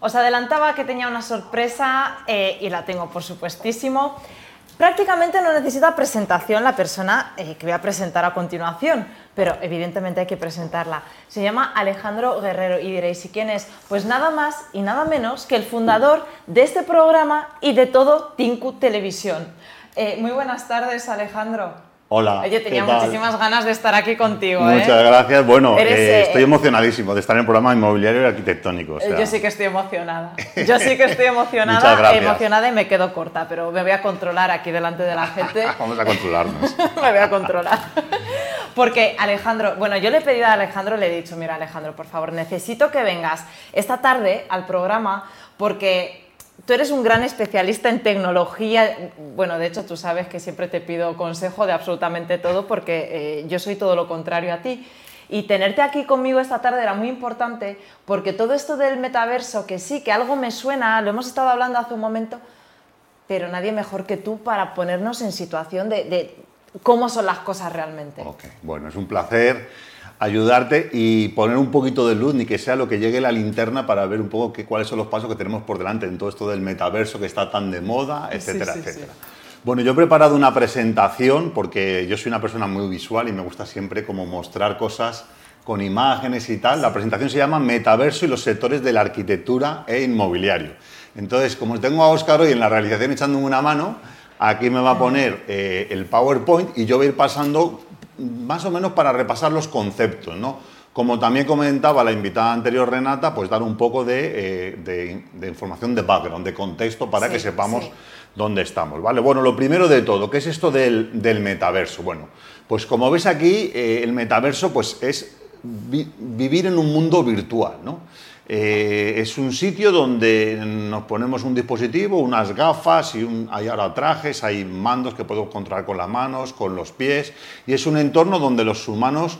Os adelantaba que tenía una sorpresa eh, y la tengo, por supuestísimo. Prácticamente no necesita presentación la persona eh, que voy a presentar a continuación, pero evidentemente hay que presentarla. Se llama Alejandro Guerrero y diréis, ¿y quién es? Pues nada más y nada menos que el fundador de este programa y de todo Tinku Televisión. Eh, muy buenas tardes, Alejandro. Hola. Oye, tenía muchísimas ganas de estar aquí contigo. ¿eh? Muchas gracias. Bueno, eh, eh, estoy emocionadísimo de estar en el programa inmobiliario y arquitectónico. Yo sí que estoy emocionada. Yo sí que estoy emocionada, emocionada y me quedo corta, pero me voy a controlar aquí delante de la gente. Vamos a controlarnos. me voy a controlar. Porque Alejandro, bueno, yo le he pedido a Alejandro, le he dicho, mira Alejandro, por favor, necesito que vengas esta tarde al programa porque Tú eres un gran especialista en tecnología. Bueno, de hecho, tú sabes que siempre te pido consejo de absolutamente todo porque eh, yo soy todo lo contrario a ti. Y tenerte aquí conmigo esta tarde era muy importante porque todo esto del metaverso, que sí, que algo me suena, lo hemos estado hablando hace un momento, pero nadie mejor que tú para ponernos en situación de, de cómo son las cosas realmente. Ok, bueno, es un placer ayudarte y poner un poquito de luz, ni que sea lo que llegue la linterna para ver un poco cuáles son los pasos que tenemos por delante en todo esto del metaverso que está tan de moda, etcétera, etcétera. Bueno, yo he preparado una presentación porque yo soy una persona muy visual y me gusta siempre como mostrar cosas con imágenes y tal. La presentación se llama Metaverso y los sectores de la arquitectura e inmobiliario. Entonces, como tengo a Óscar hoy en la realización echándome una mano, aquí me va a poner eh, el PowerPoint y yo voy a ir pasando más o menos para repasar los conceptos, ¿no? Como también comentaba la invitada anterior, Renata, pues dar un poco de, eh, información de background, de contexto, para que sepamos dónde estamos, ¿vale? Bueno, lo primero de todo, ¿qué es esto del, metaverso? Bueno, pues como ves aquí, eh, el metaverso pues es vivir en un mundo virtual, ¿no? Eh, es un sitio donde nos ponemos un dispositivo, unas gafas, y hay ahora trajes, hay mandos que podemos controlar con las manos, con los pies, y es un entorno donde los humanos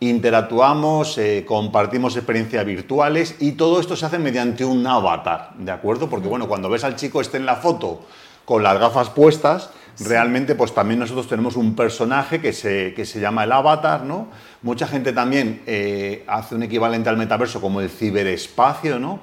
interactuamos, eh, compartimos experiencias virtuales y todo esto se hace mediante un avatar, ¿de acuerdo? Porque bueno, cuando ves al chico este en la foto con las gafas puestas, realmente pues también nosotros tenemos un personaje que se, que se llama el avatar, ¿no? Mucha gente también eh, hace un equivalente al metaverso como el ciberespacio, ¿no?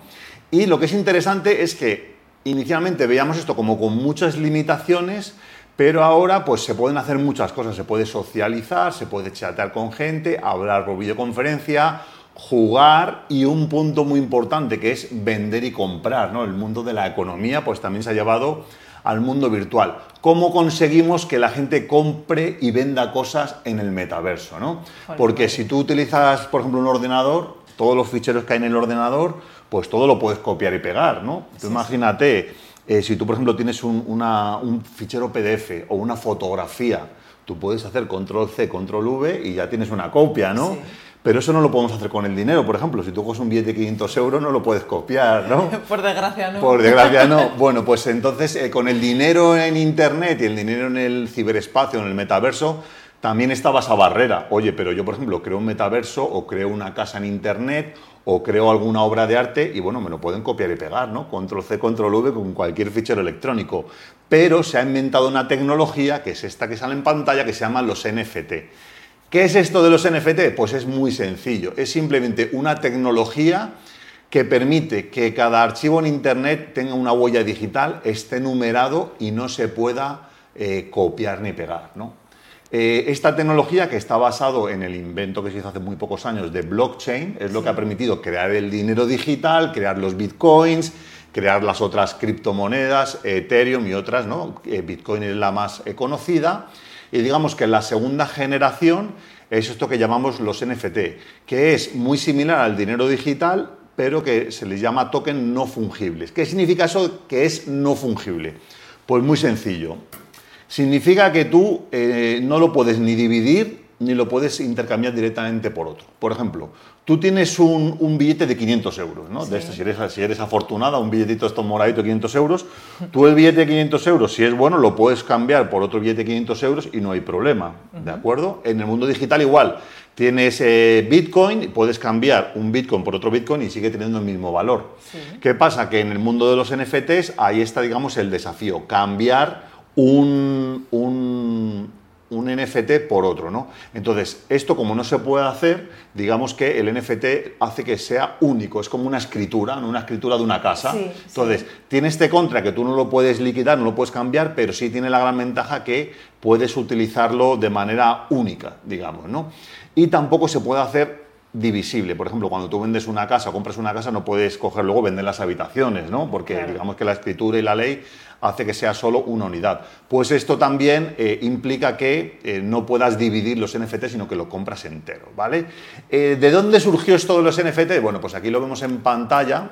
Y lo que es interesante es que inicialmente veíamos esto como con muchas limitaciones, pero ahora pues se pueden hacer muchas cosas, se puede socializar, se puede chatear con gente, hablar por videoconferencia, jugar y un punto muy importante que es vender y comprar, ¿no? El mundo de la economía pues también se ha llevado al mundo virtual. ¿Cómo conseguimos que la gente compre y venda cosas en el metaverso? ¿no? Porque si tú utilizas, por ejemplo, un ordenador, todos los ficheros que hay en el ordenador, pues todo lo puedes copiar y pegar. ¿no? imagínate, eh, si tú, por ejemplo, tienes un, un fichero PDF o una fotografía, tú puedes hacer control C, control V y ya tienes una copia, ¿no? Pero eso no lo podemos hacer con el dinero. Por ejemplo, si tú coges un billete de 500 euros, no lo puedes copiar, ¿no? Por desgracia, no. Por desgracia, no. Bueno, pues entonces eh, con el dinero en Internet y el dinero en el ciberespacio, en el metaverso, también estaba esa barrera. Oye, pero yo, por ejemplo, creo un metaverso o creo una casa en Internet o creo alguna obra de arte y, bueno, me lo pueden copiar y pegar, ¿no? Control C, Control V con cualquier fichero electrónico. Pero se ha inventado una tecnología, que es esta que sale en pantalla, que se llama los NFT. ¿Qué es esto de los NFT? Pues es muy sencillo. Es simplemente una tecnología que permite que cada archivo en Internet tenga una huella digital, esté numerado y no se pueda eh, copiar ni pegar. Eh, esta tecnología que está basado en el invento que se hizo hace muy pocos años de blockchain es lo que ha permitido crear el dinero digital, crear los bitcoins, crear las otras criptomonedas, Ethereum y otras, ¿no? Eh, Bitcoin es la más conocida y digamos que la segunda generación es esto que llamamos los NFT, que es muy similar al dinero digital, pero que se les llama token no fungibles. ¿Qué significa eso que es no fungible? Pues muy sencillo. Significa que tú eh, no lo puedes ni dividir ni lo puedes intercambiar directamente por otro. Por ejemplo, tú tienes un, billete de 500 euros, ¿no? De este, si, eres, si eres afortunada, un billetito esto moradito de 500 euros, tú el billete de 500 euros, si es bueno, lo puedes cambiar por otro billete de 500 euros y no hay problema, ¿de acuerdo? En el mundo digital igual, tienes eh, Bitcoin, puedes cambiar un Bitcoin por otro Bitcoin y sigue teniendo el mismo valor. ¿Qué pasa? Que en el mundo de los NFTs ahí está, digamos, el desafío, cambiar un un NFT por otro, ¿no? Entonces, esto como no se puede hacer, digamos que el NFT hace que sea único, es como una escritura, ¿no? una escritura de una casa. Entonces, tiene este contra que tú no lo puedes liquidar, no lo puedes cambiar, pero sí tiene la gran ventaja que puedes utilizarlo de manera única, digamos, ¿no? Y tampoco se puede hacer divisible. Por ejemplo, cuando tú vendes una casa, compras una casa, no puedes coger luego vender las habitaciones, ¿no? Porque digamos que la escritura y la ley hace que sea solo una unidad. Pues esto también eh, implica que eh, no puedas dividir los NFT, sino que lo compras entero, ¿vale? Eh, ¿De dónde surgió esto de los NFT? Bueno, pues aquí lo vemos en pantalla.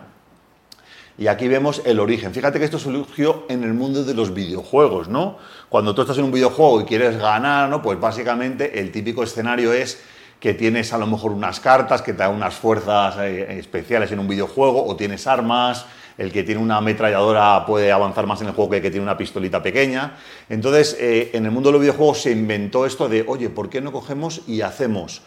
Y aquí vemos el origen. Fíjate que esto surgió en el mundo de los videojuegos, ¿no? Cuando tú estás en un videojuego y quieres ganar, ¿no? Pues básicamente el típico escenario es que tienes a lo mejor unas cartas que te dan unas fuerzas especiales en un videojuego o tienes armas, el que tiene una ametralladora puede avanzar más en el juego que el que tiene una pistolita pequeña. Entonces, eh, en el mundo de los videojuegos se inventó esto de, oye, ¿por qué no cogemos y hacemos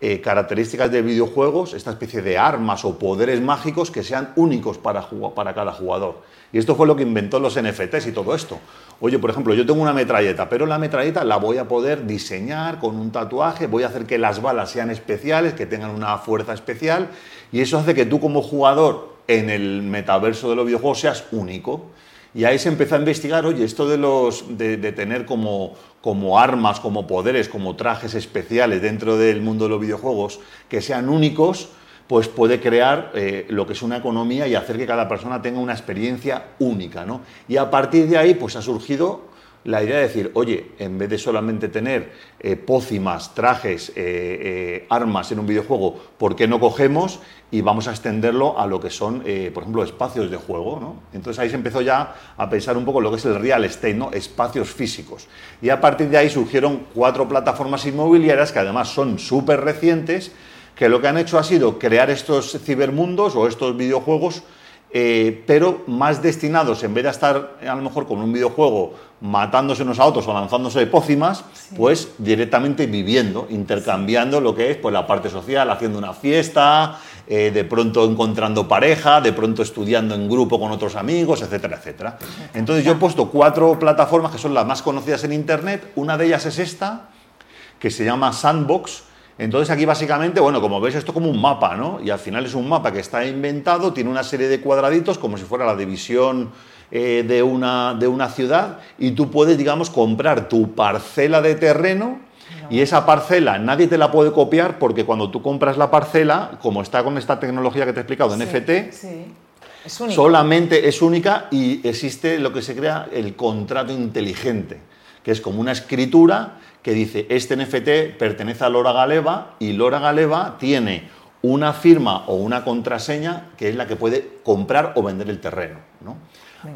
eh, características de videojuegos, esta especie de armas o poderes mágicos que sean únicos para, para cada jugador? Y esto fue lo que inventó los NFTs y todo esto. Oye, por ejemplo, yo tengo una metralleta, pero la metralleta la voy a poder diseñar con un tatuaje, voy a hacer que las balas sean especiales, que tengan una fuerza especial, y eso hace que tú como jugador en el metaverso de los videojuegos seas único. Y ahí se empezó a investigar, oye, esto de, los, de, tener como, como armas, como poderes, como trajes especiales dentro del mundo de los videojuegos, que sean únicos, pues puede crear eh, lo que es una economía y hacer que cada persona tenga una experiencia única. ¿no? Y a partir de ahí, pues ha surgido la idea de decir, oye, en vez de solamente tener eh, pócimas, trajes, eh, eh, armas en un videojuego, ¿por qué no cogemos y vamos a extenderlo a lo que son, por ejemplo, espacios de juego? ¿no? Entonces ahí se empezó ya a pensar un poco lo que es el real estate, ¿no? espacios físicos. Y a partir de ahí surgieron cuatro plataformas inmobiliarias que además son súper recientes, que lo que han hecho ha sido crear estos cibermundos o estos videojuegos eh, pero más destinados, en vez de estar a lo mejor con un videojuego matándose unos a otros o lanzándose de pócimas, pues directamente viviendo, intercambiando lo que es pues, la parte social, haciendo una fiesta, eh, de pronto encontrando pareja, de pronto estudiando en grupo con otros amigos, etcétera, etcétera. Entonces yo he puesto cuatro plataformas que son las más conocidas en Internet, una de ellas es esta, que se llama Sandbox, entonces aquí básicamente, bueno, como veis esto es como un mapa, ¿no? Y al final es un mapa que está inventado, tiene una serie de cuadraditos como si fuera la división eh, de, una, de una ciudad y tú puedes, digamos, comprar tu parcela de terreno y esa parcela nadie te la puede copiar porque cuando tú compras la parcela, como está con esta tecnología que te he explicado de NFT, solamente es única y existe lo que se crea el contrato inteligente, que es como una escritura que dice, este NFT pertenece a Lora Galeva y Lora Galeva tiene una firma o una contraseña que es la que puede comprar o vender el terreno.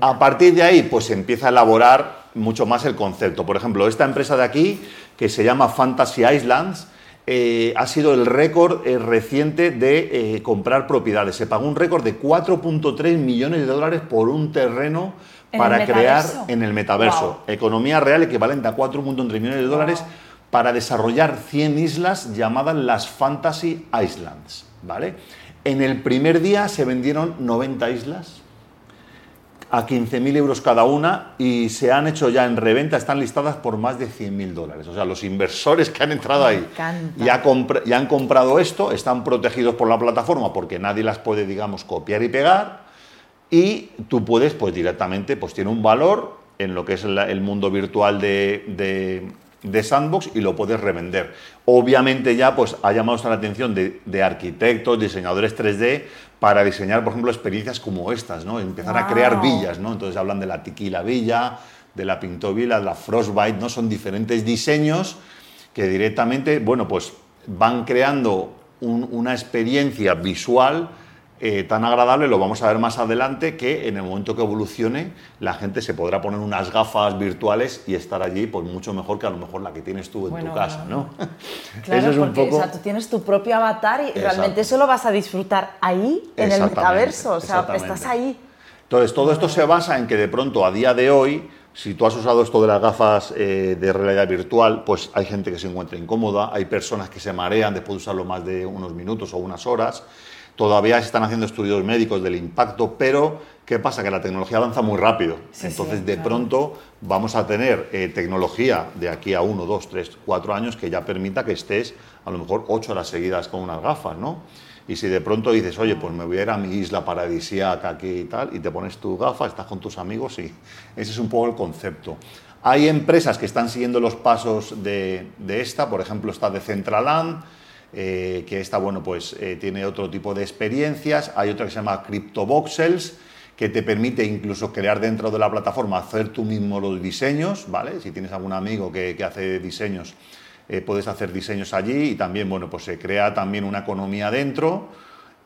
A partir de ahí, pues se empieza a elaborar mucho más el concepto. Por ejemplo, esta empresa de aquí, que se llama Fantasy Islands, eh, ha sido el récord eh, reciente de eh, comprar propiedades. Se pagó un récord de 4.3 millones de dólares por un terreno para crear en el metaverso. Economía real equivalente a 4.3 millones de dólares para desarrollar 100 islas llamadas las Fantasy Islands. ¿vale? En el primer día se vendieron 90 islas a 15.000 euros cada una y se han hecho ya en reventa, están listadas por más de 100.000 dólares. O sea, los inversores que han entrado ahí ya, ya han comprado esto, están protegidos por la plataforma porque nadie las puede, digamos, copiar y pegar y tú puedes, pues directamente, pues tiene un valor en lo que es el mundo virtual de, Sandbox y lo puedes revender. Obviamente ya pues ha llamado la atención de, arquitectos, diseñadores 3D para diseñar, por ejemplo, experiencias como estas, ¿no? Empezar a crear villas, ¿no? Entonces hablan de la Tiquila Villa, de la Pintovilla, de la Frostbite, ¿no? Son diferentes diseños que directamente, bueno, pues van creando una experiencia visual eh, tan agradable, lo vamos a ver más adelante, que en el momento que evolucione la gente se podrá poner unas gafas virtuales y estar allí pues mucho mejor que a lo mejor la que tienes tú en tu casa, ¿no? Claro, porque o sea, tú tienes tu propio avatar y realmente eso lo vas a disfrutar ahí, en el metaverso, o sea, estás ahí. Entonces, todo esto se basa en que de pronto, a día de hoy, si tú has usado esto de las gafas eh, de realidad virtual, pues hay gente que se encuentra incómoda, hay personas que se marean después de usarlo más de unos minutos o unas horas. Todavía se están haciendo estudios médicos del impacto, pero ¿qué pasa? Que la tecnología avanza muy rápido. Entonces, de pronto vamos a tener eh, tecnología de aquí a uno, dos, tres, cuatro años que ya permita que estés a lo mejor ocho horas seguidas con unas gafas, ¿no? Y si de pronto dices, oye, pues me voy a ir a mi isla paradisíaca aquí y tal, y te pones tu gafa, estás con tus amigos, y ese es un poco el concepto. Hay empresas que están siguiendo los pasos de, esta, por ejemplo, está de Centraland, eh, que esta, bueno, pues eh, tiene otro tipo de experiencias. Hay otra que se llama CryptoVoxels, que te permite incluso crear dentro de la plataforma, hacer tú mismo los diseños, ¿vale? Si tienes algún amigo que, hace diseños, eh, puedes hacer diseños allí y también, bueno, pues se crea también una economía dentro.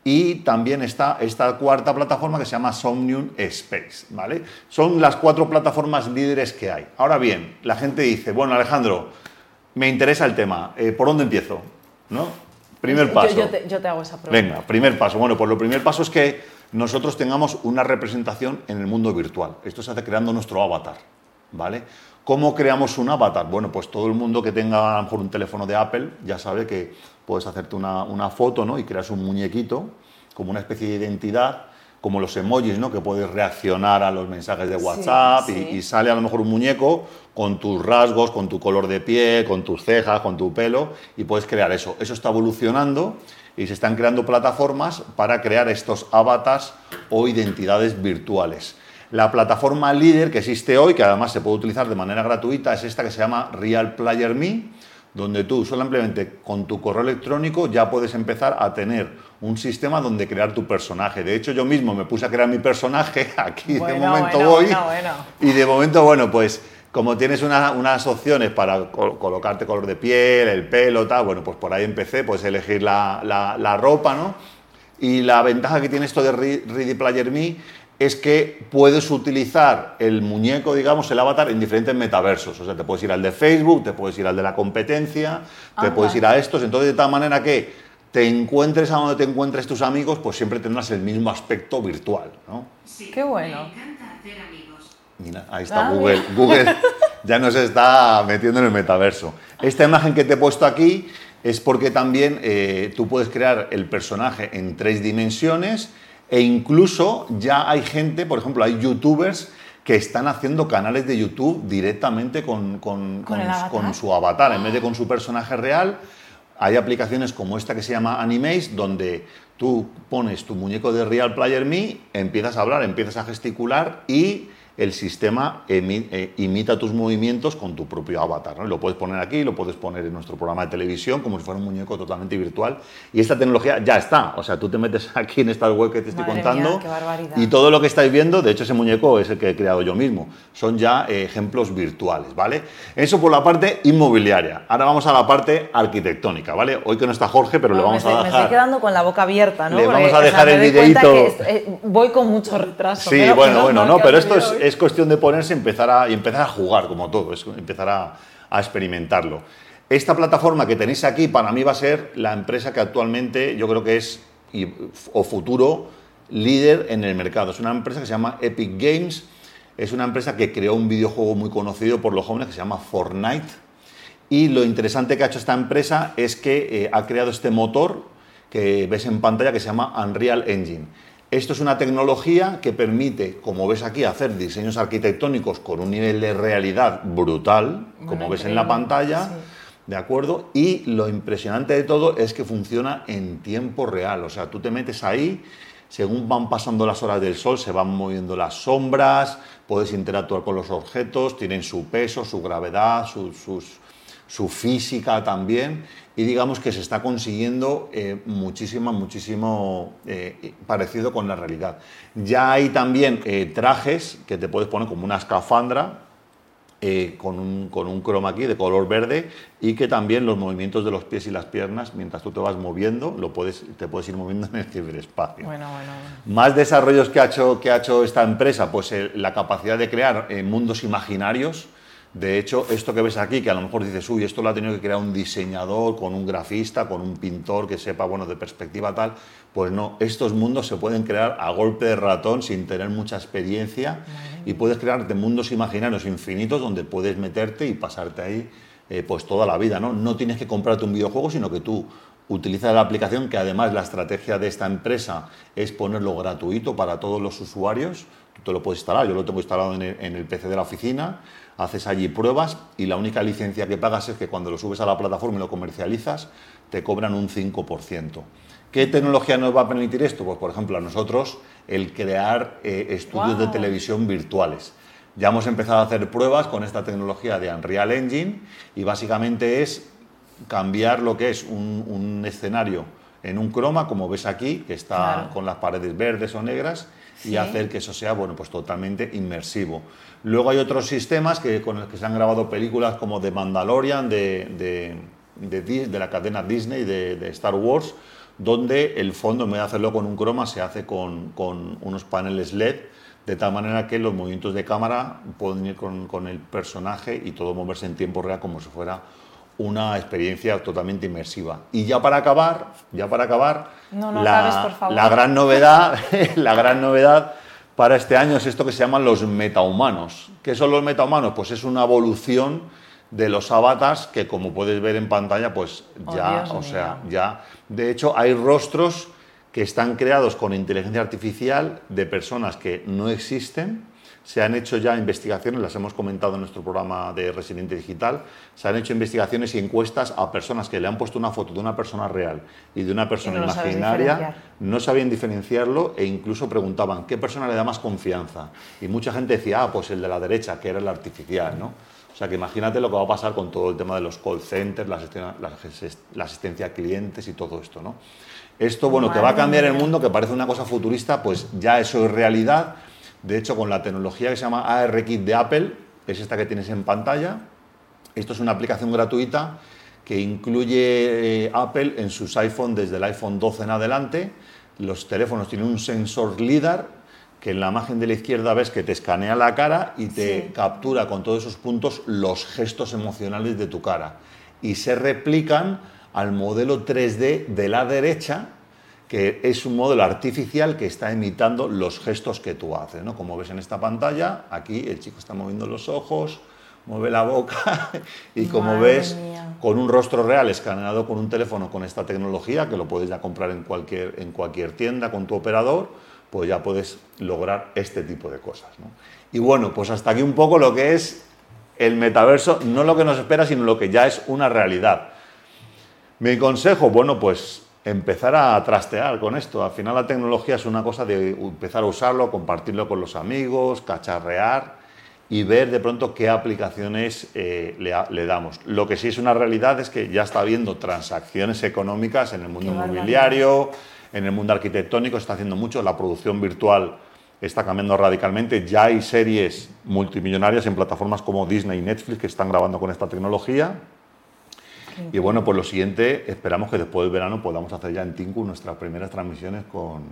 Y también está esta cuarta plataforma que se llama Somnium Space, ¿vale? Son las cuatro plataformas líderes que hay. Ahora bien, la gente dice, bueno, Alejandro, me interesa el tema, ¿por dónde empiezo? ¿No? Primer paso. Yo, te, yo, te, hago esa pregunta. Venga, primer paso. Bueno, pues lo primer paso es que nosotros tengamos una representación en el mundo virtual. Esto se hace creando nuestro avatar, ¿vale? ¿Cómo creamos un avatar? Bueno, pues todo el mundo que tenga a lo mejor un teléfono de Apple ya sabe que puedes hacerte una, foto ¿no? y creas un muñequito como una especie de identidad, como los emojis, ¿no? que puedes reaccionar a los mensajes de WhatsApp Y, sale a lo mejor un muñeco con tus rasgos, con tu color de piel, con tus cejas, con tu pelo y puedes crear eso. Eso está evolucionando y se están creando plataformas para crear estos avatars o identidades virtuales. La plataforma líder que existe hoy, que además se puede utilizar de manera gratuita, es esta que se llama Real Player Me, donde tú solamente con tu correo electrónico ya puedes empezar a tener un sistema donde crear tu personaje. De hecho, yo mismo me puse a crear mi personaje, aquí de momento voy. y de momento, bueno, pues como tienes unas opciones para colocarte color de piel, el pelo, tal, bueno, pues por ahí empecé, puedes elegir la, la ropa, ¿no? Y la ventaja que tiene esto de Ready Player Me es que puedes utilizar el muñeco, digamos, el avatar en diferentes metaversos. O sea, te puedes ir al de Facebook, te puedes ir al de la competencia, te puedes ir a estos. Entonces, de tal manera que te encuentres a donde te encuentres tus amigos, pues siempre tendrás el mismo aspecto virtual, ¿no? Sí, Qué bueno. Me encanta hacer amigos. Mira, ahí está ah, Google. Google ya nos está metiendo en el metaverso. Esta imagen que te he puesto aquí es porque también eh, tú puedes crear el personaje en tres dimensiones e incluso ya hay gente, por ejemplo, hay youtubers que están haciendo canales de YouTube directamente con, su avatar, en vez de con su personaje real. Hay aplicaciones como esta que se llama Animaze, donde tú pones tu muñeco de Real Player Me, empiezas a hablar, empiezas a gesticular y el sistema eh, imita tus movimientos con tu propio avatar. ¿no? Lo puedes poner aquí, lo puedes poner en nuestro programa de televisión como si fuera un muñeco totalmente virtual. Y esta tecnología ya está. O sea, tú te metes aquí en esta web que te estoy contando y todo lo que estáis viendo, de hecho ese muñeco es el que he creado yo mismo. Son ya eh, ejemplos virtuales, ¿vale? Eso por la parte inmobiliaria. Ahora vamos a la parte arquitectónica, ¿vale? Hoy que no está Jorge, pero le vamos a dejar... Me estoy quedando con la boca abierta, ¿no? Le vamos a dejar el videito... Eh, voy con mucho retraso. Sí, bueno, bueno, no, pero esto es es cuestión de ponerse a, y empezar a jugar, como todo, empezar a, experimentarlo. Esta plataforma que tenéis aquí para mí va a ser la empresa que actualmente yo creo que es, o futuro, líder en el mercado. Es una empresa que se llama Epic Games, es una empresa que creó un videojuego muy conocido por los jóvenes que se llama Fortnite. Y lo interesante que ha hecho esta empresa es que eh, ha creado este motor que ves en pantalla que se llama Unreal Engine. Esto es una tecnología que permite, como ves aquí, hacer diseños arquitectónicos con un nivel de realidad brutal, como ves en la pantalla, ¿de acuerdo? Y lo impresionante de todo es que funciona en tiempo real, o sea, tú te metes ahí, según van pasando las horas del sol, se van moviendo las sombras, puedes interactuar con los objetos, tienen su peso, su gravedad, su física también, y digamos que se está consiguiendo eh, muchísimo, muchísimo eh, parecido con la realidad. Ya hay también eh, trajes que te puedes poner como una escafandra con, un, con un croma aquí de color verde y que también los movimientos de los pies y las piernas, mientras tú te vas moviendo, lo puedes, te puedes ir moviendo en el ciberespacio. Bueno, bueno, Más desarrollos que ha hecho, que ha hecho esta empresa, pues la capacidad de crear mundos imaginarios de hecho, esto que ves aquí, que a lo mejor dices, uy, esto lo ha tenido que crear un diseñador, con un grafista, con un pintor que sepa, bueno, de perspectiva tal, pues no, estos mundos se pueden crear a golpe de ratón sin tener mucha experiencia y puedes crearte mundos imaginarios infinitos donde puedes meterte y pasarte ahí eh, pues toda la vida, ¿no? No tienes que comprarte un videojuego, sino que tú utiliza la aplicación que además la estrategia de esta empresa es ponerlo gratuito para todos los usuarios. Tú te lo puedes instalar, yo lo tengo instalado en el, PC de la oficina, haces allí pruebas y la única licencia que pagas es que cuando lo subes a la plataforma y lo comercializas, te cobran un 5%. ¿Qué tecnología nos va a permitir esto? Pues por ejemplo a nosotros el crear eh, estudios de televisión virtuales. Ya hemos empezado a hacer pruebas con esta tecnología de Unreal Engine y básicamente es cambiar lo que es un, escenario en un croma, como ves aquí, que está con las paredes verdes o negras, y hacer que eso sea bueno, pues totalmente inmersivo. Luego hay otros sistemas que, con los que se han grabado películas como The Mandalorian, de, de, la cadena Disney, de, Star Wars, donde el fondo, en vez de hacerlo con un croma, se hace con, con unos paneles LED, de tal manera que los movimientos de cámara pueden ir con, con el personaje y todo moverse en tiempo real como si fuera una experiencia totalmente inmersiva. Y ya para acabar, ya para acabar, la, gran novedad, la gran novedad para este año es esto que se llaman los metahumanos. ¿Qué son los metahumanos? Pues es una evolución de los avatars que como puedes ver en pantalla, pues oh, ya, o sea, ya, de hecho hay rostros que están creados con inteligencia artificial de personas que no existen se han hecho ya investigaciones, las hemos comentado en nuestro programa de Residente Digital, se han hecho investigaciones y encuestas a personas que le han puesto una foto de una persona real y de una persona imaginaria, no sabían diferenciarlo e incluso preguntaban qué persona le da más confianza. Y mucha gente decía, ah, pues el de la derecha, que era el artificial, ¿no? O sea que imagínate lo que va a pasar con todo el tema de los call centers, la asistencia, a clientes y todo esto, ¿no? Esto, bueno, que va a cambiar el mundo, que parece una cosa futurista, pues ya eso es realidad de hecho, con la tecnología que se llama ARKit de Apple, es esta que tienes en pantalla, esto es una aplicación gratuita que incluye eh, Apple en sus iPhone desde el iPhone 12 en adelante. Los teléfonos tienen un sensor LIDAR que en la imagen de la izquierda ves que te escanea la cara y te captura con todos esos puntos los gestos emocionales de tu cara. Y se replican al modelo 3D de la derecha que es un modelo artificial que está imitando los gestos que tú haces. ¿no? Como ves en esta pantalla, aquí el chico está moviendo los ojos, mueve la boca y como ves, con un rostro real escaneado con un teléfono con esta tecnología, que lo puedes ya comprar en cualquier, en cualquier tienda con tu operador, pues ya puedes lograr este tipo de cosas. Y bueno, pues hasta aquí un poco lo que es el metaverso, no lo que nos espera, sino lo que ya es una realidad. Mi consejo, bueno, pues empezar a trastear con esto. Al final la tecnología es una cosa de empezar a usarlo, compartirlo con los amigos, cacharrear y ver de pronto qué aplicaciones eh, le, damos. Lo que sí es una realidad es que ya está habiendo transacciones económicas en el mundo inmobiliario, en el mundo arquitectónico, está haciendo mucho, la producción virtual está cambiando radicalmente, ya hay series multimillonarias en plataformas como Disney y Netflix que están grabando con esta tecnología y bueno, pues lo siguiente, esperamos que después del verano podamos hacer ya en Tinku nuestras primeras transmisiones con,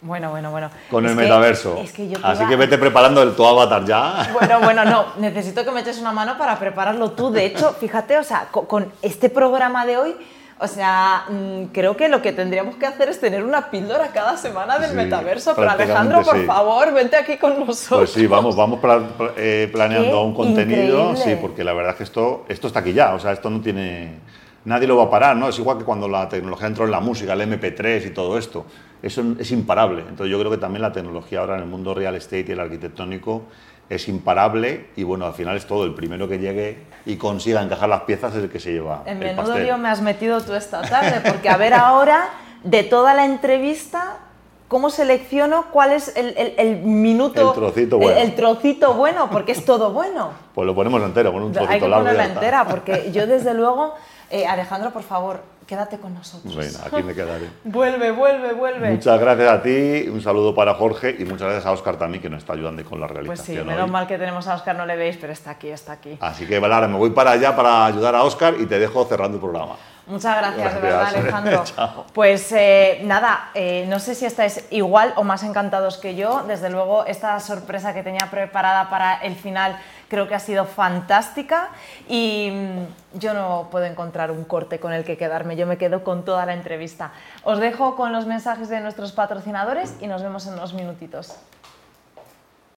bueno, bueno, bueno. Con el metaverso. Así que vete preparando el, tu avatar ya. Bueno, bueno, no. Necesito que me eches una mano para prepararlo tú. De hecho, fíjate, o sea, con este programa de hoy o sea, mm, creo que lo que tendríamos que hacer es tener una píldora cada semana del metaverso. Pero Alejandro, por favor, vente aquí con nosotros. Pues sí, vamos, vamos eh, planeando un contenido. Sí, porque la verdad es que esto, esto está aquí ya. O sea, esto no tiene. Nadie lo va a parar, ¿no? Es igual que cuando la tecnología entró en la música, el MP3 y todo esto. Eso es imparable. Entonces yo creo que también la tecnología ahora en el mundo real estate y el arquitectónico es imparable y bueno, al final es todo. El primero que llegue y consiga encajar las piezas es el que se lleva. En el menudo lío me has metido tú esta tarde, porque a ver ahora, de toda la entrevista, ¿cómo selecciono cuál es el, el, minuto? El trocito bueno. El, trocito bueno, porque es todo bueno. Pues lo ponemos entero, con un trocito Hay que largo. Ponerla entera, porque yo desde luego, eh, Alejandro, por favor, quédate con nosotros. Bueno, aquí me quedaré. vuelve, vuelve, vuelve. Muchas gracias a ti, un saludo para Jorge y muchas gracias a Oscar también que nos está ayudando con la realización. Pues sí, menos mal que tenemos a Oscar, no le veis, pero está aquí, está aquí. Así que vale, ahora me voy para allá para ayudar a Oscar y te dejo cerrando el programa. Muchas gracias, de verdad, Alejandro. pues eh, nada, eh, no sé si estáis igual o más encantados que yo. Desde luego, esta sorpresa que tenía preparada para el final creo que ha sido fantástica y mm, yo no puedo encontrar un corte con el que quedarme. Yo me quedo con toda la entrevista. Os dejo con los mensajes de nuestros patrocinadores y nos vemos en unos minutitos.